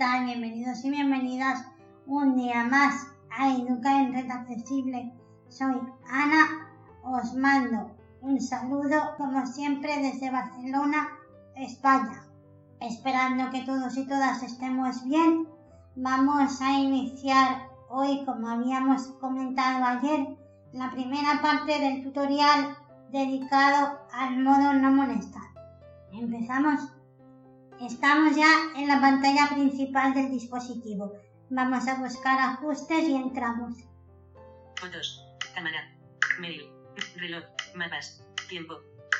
Bienvenidos y bienvenidas un día más a Educa en Red Accesible. Soy Ana, os mando un saludo como siempre desde Barcelona, España. Esperando que todos y todas estemos bien, vamos a iniciar hoy, como habíamos comentado ayer, la primera parte del tutorial dedicado al modo no molestar. Empezamos. Estamos ya en la pantalla principal del dispositivo. Vamos a buscar ajustes y entramos. Fotos, cámara, mail, reloj, mapas, tiempo,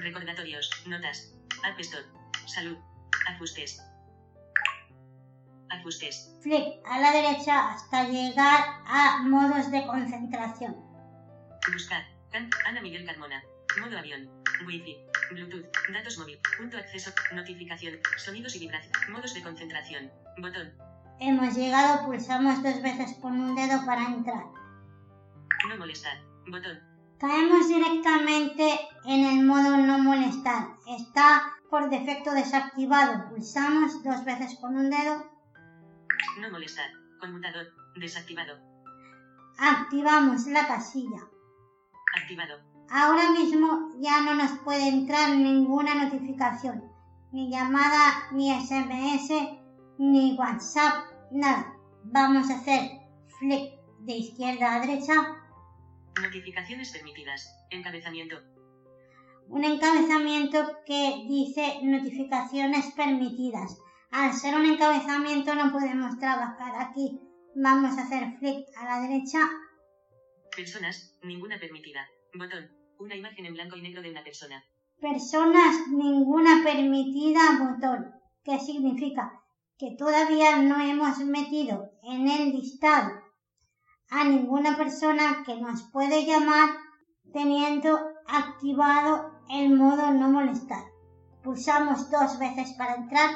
recordatorios, notas, App Store, salud, ajustes. Ajustes. Flick a la derecha hasta llegar a modos de concentración. Buscar. Ana Miguel Carmona. Modo avión. Wi-Fi. Bluetooth. Datos móvil. Punto acceso. Notificación. Sonidos y vibración. Modos de concentración. Botón. Hemos llegado, pulsamos dos veces con un dedo para entrar. No molestar. Botón. Caemos directamente en el modo no molestar. Está por defecto desactivado. Pulsamos dos veces con un dedo. No molestar. Conmutador. Desactivado. Activamos la casilla. Activado. Ahora mismo ya no nos puede entrar ninguna notificación. Ni llamada, ni SMS, ni WhatsApp, nada. Vamos a hacer flick de izquierda a derecha Notificaciones permitidas. Encabezamiento. un encabezamiento que dice notificaciones permitidas. Al ser un encabezamiento no podemos trabajar aquí. Vamos a hacer flick a la derecha. Personas. Ninguna permitida. Botón. Una imagen en blanco y negro de una persona. Personas, ninguna permitida botón. ¿Qué significa? Que todavía no hemos metido en el listado a ninguna persona que nos puede llamar teniendo activado el modo no molestar. Pulsamos dos veces para entrar.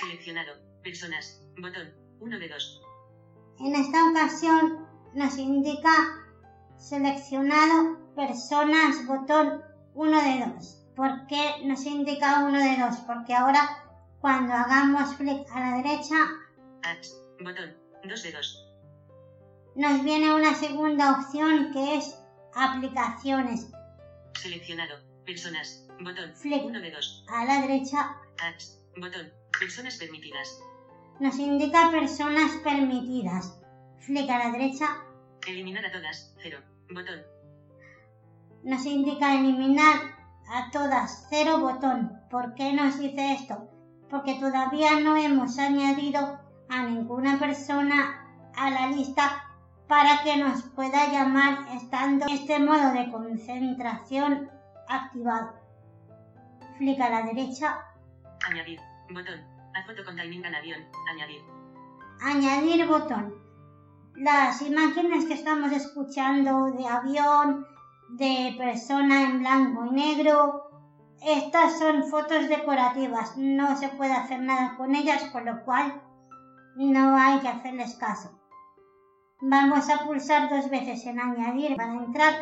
Seleccionado. Personas. Botón. 1 de 2. En esta ocasión nos indica seleccionado personas botón 1 de 2. ¿Por qué nos indica 1 de 2? Porque ahora cuando hagamos clic a la derecha Apps. Botón. 2 de 2. nos viene una segunda opción que es aplicaciones. Seleccionado. Personas. Botón. Flick 1 de 2. a la derecha Apps. Botón. Personas permitidas. nos indica personas permitidas. Flick a la derecha Eliminar a todas. 0. Botón. nos indica eliminar a todas cero botón. ¿Por qué nos dice esto? Porque todavía no hemos añadido a ninguna persona a la lista para que nos pueda llamar estando este modo de concentración activado. Flick a la derecha, Añadir. Botón. Haz foto con timing al avión. Añadir. añadir botón. Las imágenes que estamos escuchando de avión, de persona en blanco y negro, estas son fotos decorativas, no se puede hacer nada con ellas, con lo cual no hay que hacerles caso. Vamos a pulsar dos veces en añadir para entrar.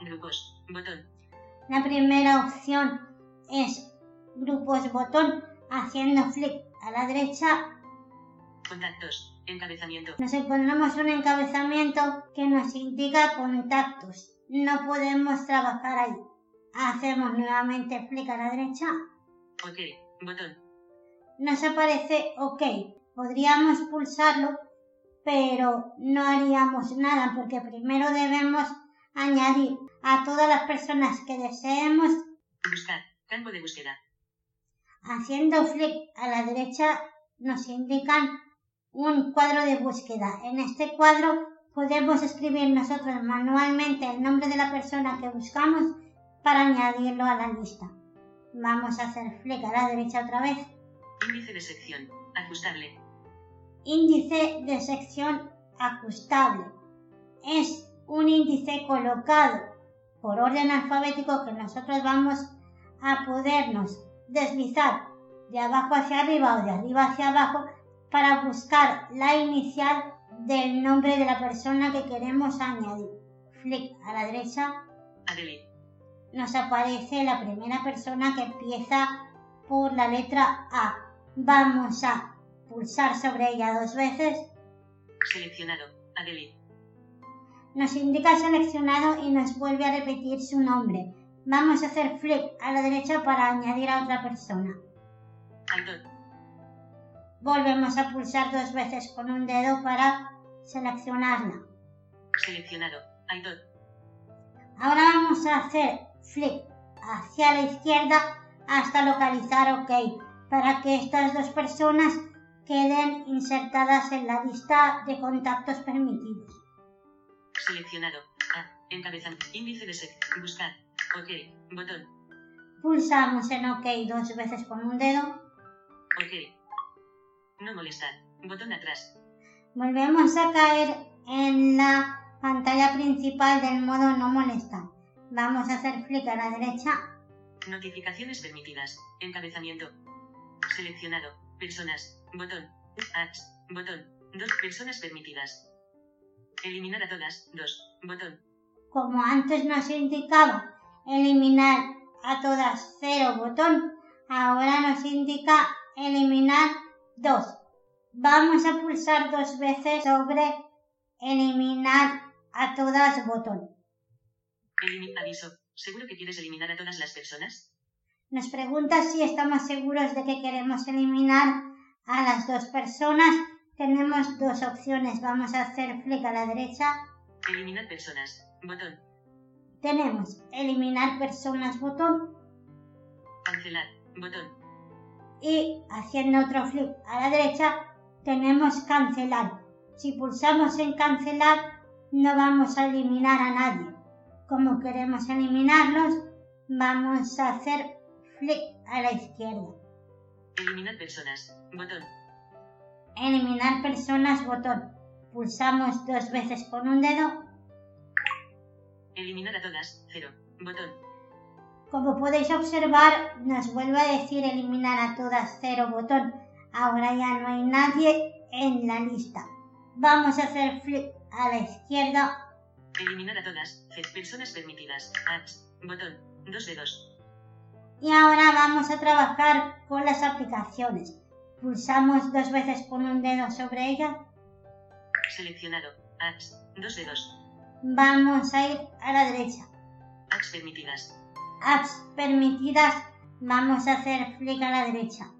Grupos. Botón. La primera opción es grupos botón, haciendo flick a la derecha Contactos. Encabezamiento. nos encontramos un encabezamiento que nos indica contactos. No podemos trabajar ahí. Hacemos nuevamente flick a la derecha. Ok. Botón. Nos aparece OK. Podríamos pulsarlo, pero no haríamos nada porque primero debemos añadir a todas las personas que deseemos Buscar. Campo de búsqueda. haciendo flick a la derecha nos indican un cuadro de búsqueda. En este cuadro podemos escribir nosotros manualmente el nombre de la persona que buscamos para añadirlo a la lista. Vamos a hacer flick a la derecha otra vez. Índice de sección. Ajustable. Índice de sección ajustable. Es un índice colocado por orden alfabético que nosotros vamos a podernos deslizar de abajo hacia arriba o de arriba hacia abajo para buscar la inicial del nombre de la persona que queremos añadir. Flick a la derecha. Adeli. Nos aparece la primera persona que empieza por la letra A. Vamos a pulsar sobre ella dos veces. Seleccionado. Adeli. Nos indica seleccionado y nos vuelve a repetir su nombre. Vamos a hacer flick a la derecha para añadir a otra persona. Aitor. Volvemos a pulsar dos veces con un dedo para seleccionarla. Seleccionado. Aitor. Ahora vamos a hacer flick hacia la izquierda hasta localizar OK para que estas dos personas queden insertadas en la lista de contactos permitidos. Seleccionado. A. Encabezamiento. Índice de sección. Buscar. OK. Botón. Pulsamos en OK dos veces con un dedo. OK. No molestar. Botón atrás. Volvemos a caer en la pantalla principal del modo no molestar. Vamos a hacer flick a la derecha. Notificaciones permitidas. Encabezamiento. Seleccionado. Personas. Botón. Ads. Botón. Dos personas permitidas. Eliminar a todas. Dos. Botón. Como antes nos indicaba eliminar a todas cero botón, ahora nos indica eliminar dos. Vamos a pulsar dos veces sobre eliminar a todas botón. Elimi- aviso. ¿Seguro que quieres eliminar a todas las personas? Nos pregunta si estamos seguros de que queremos eliminar a las dos personas. Tenemos dos opciones. Vamos a hacer flick a la derecha. Eliminar personas. Botón. Tenemos eliminar personas botón Cancelar. Botón. Y haciendo otro flick a la derecha tenemos cancelar. Si pulsamos en cancelar no vamos a eliminar a nadie. Como queremos eliminarlos, vamos a hacer flick a la izquierda. Eliminar personas. Botón. Eliminar personas botón. Pulsamos dos veces con un dedo. Eliminar a todas. Cero. Botón. Como podéis observar, nos vuelve a decir eliminar a todas cero botón. Ahora ya no hay nadie en la lista. Vamos a hacer flick a la izquierda. Eliminar a todas. Personas permitidas. Ads. Botón. Dos dedos. Y ahora vamos a trabajar con las aplicaciones. Pulsamos dos veces con un dedo sobre ella. Seleccionado. Ads. Dos dedos. Vamos a ir a la derecha. Ads permitidas. Apps permitidas. Vamos a hacer flick a la derecha.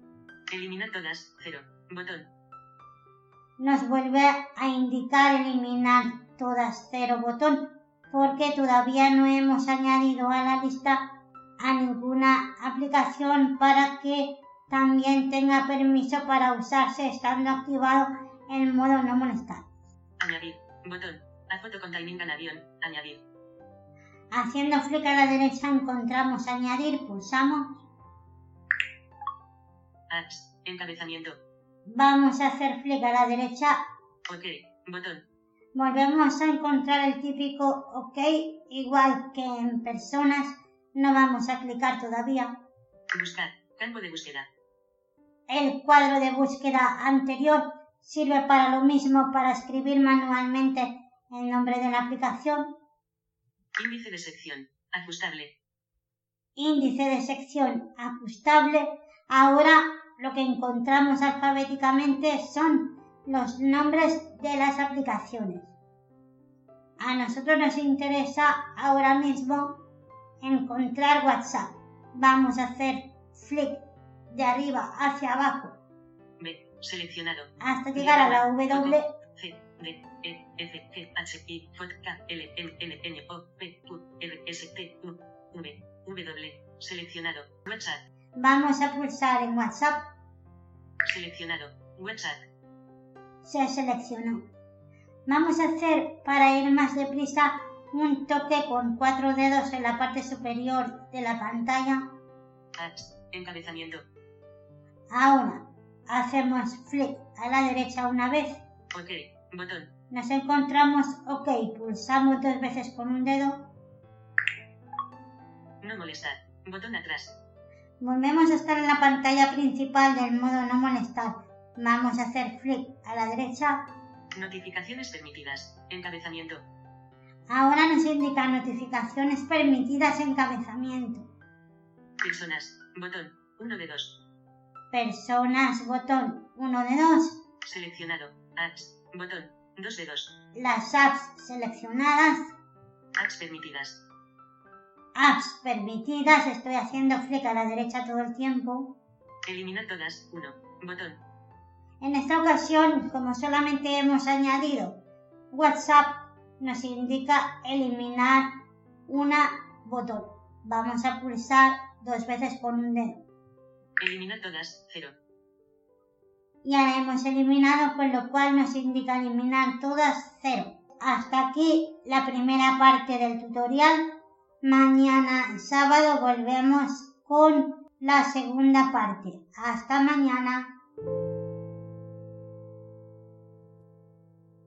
Eliminar todas. Cero. Botón. Nos vuelve a indicar eliminar todas cero botón porque todavía no hemos añadido a la lista a ninguna aplicación para que también tenga permiso para usarse estando activado el modo no molestar. Añadir. Botón. Foto con timing avión. Añadir. Haciendo flick a la derecha encontramos añadir, pulsamos. Encabezamiento. Vamos a hacer flick a la derecha. OK. Botón. Volvemos a encontrar el típico OK, igual que en personas. No vamos a clicar todavía. Buscar. Campo de búsqueda. El cuadro de búsqueda anterior sirve para lo mismo para escribir manualmente el nombre de la aplicación. Índice de sección. Ajustable. Índice de sección ajustable. Ahora lo que encontramos alfabéticamente son los nombres de las aplicaciones. A nosotros nos interesa ahora mismo encontrar WhatsApp. Vamos a hacer flick de arriba hacia abajo B. Seleccionado. hasta llegar a la W. C, E, F, G, H, I, J, K, L, M, N, N, O, P, Q, R, S, T, U, V, W. Seleccionado. WhatsApp. Vamos a pulsar en WhatsApp. Seleccionado. WhatsApp. Se seleccionó. Vamos a hacer, para ir más deprisa, un toque con cuatro dedos en la parte superior de la pantalla. Hats. Encabezamiento. Ahora hacemos flick a la derecha una vez. Ok. Botón. Nos encontramos OK. Pulsamos dos veces con un dedo. No molestar. Botón atrás. Volvemos a estar en la pantalla principal del modo no molestar. Vamos a hacer flick a la derecha. Notificaciones permitidas. Encabezamiento. Ahora nos indica notificaciones permitidas encabezamiento. Personas. Botón. 1 de 2. Personas, botón 1 de 2. Seleccionado. Apps. Botón. 2 de 2. Las apps seleccionadas. Apps permitidas. Apps permitidas. Estoy haciendo flick a la derecha todo el tiempo. Eliminar todas. 1. Botón. En esta ocasión, como solamente hemos añadido WhatsApp, nos indica eliminar una botón. Vamos a pulsar dos veces con un dedo. Eliminar todas. 0. Y hemos eliminado, con lo cual nos indica eliminar todas 0. Hasta aquí la primera parte del tutorial. Mañana sábado volvemos con la segunda parte. Hasta mañana.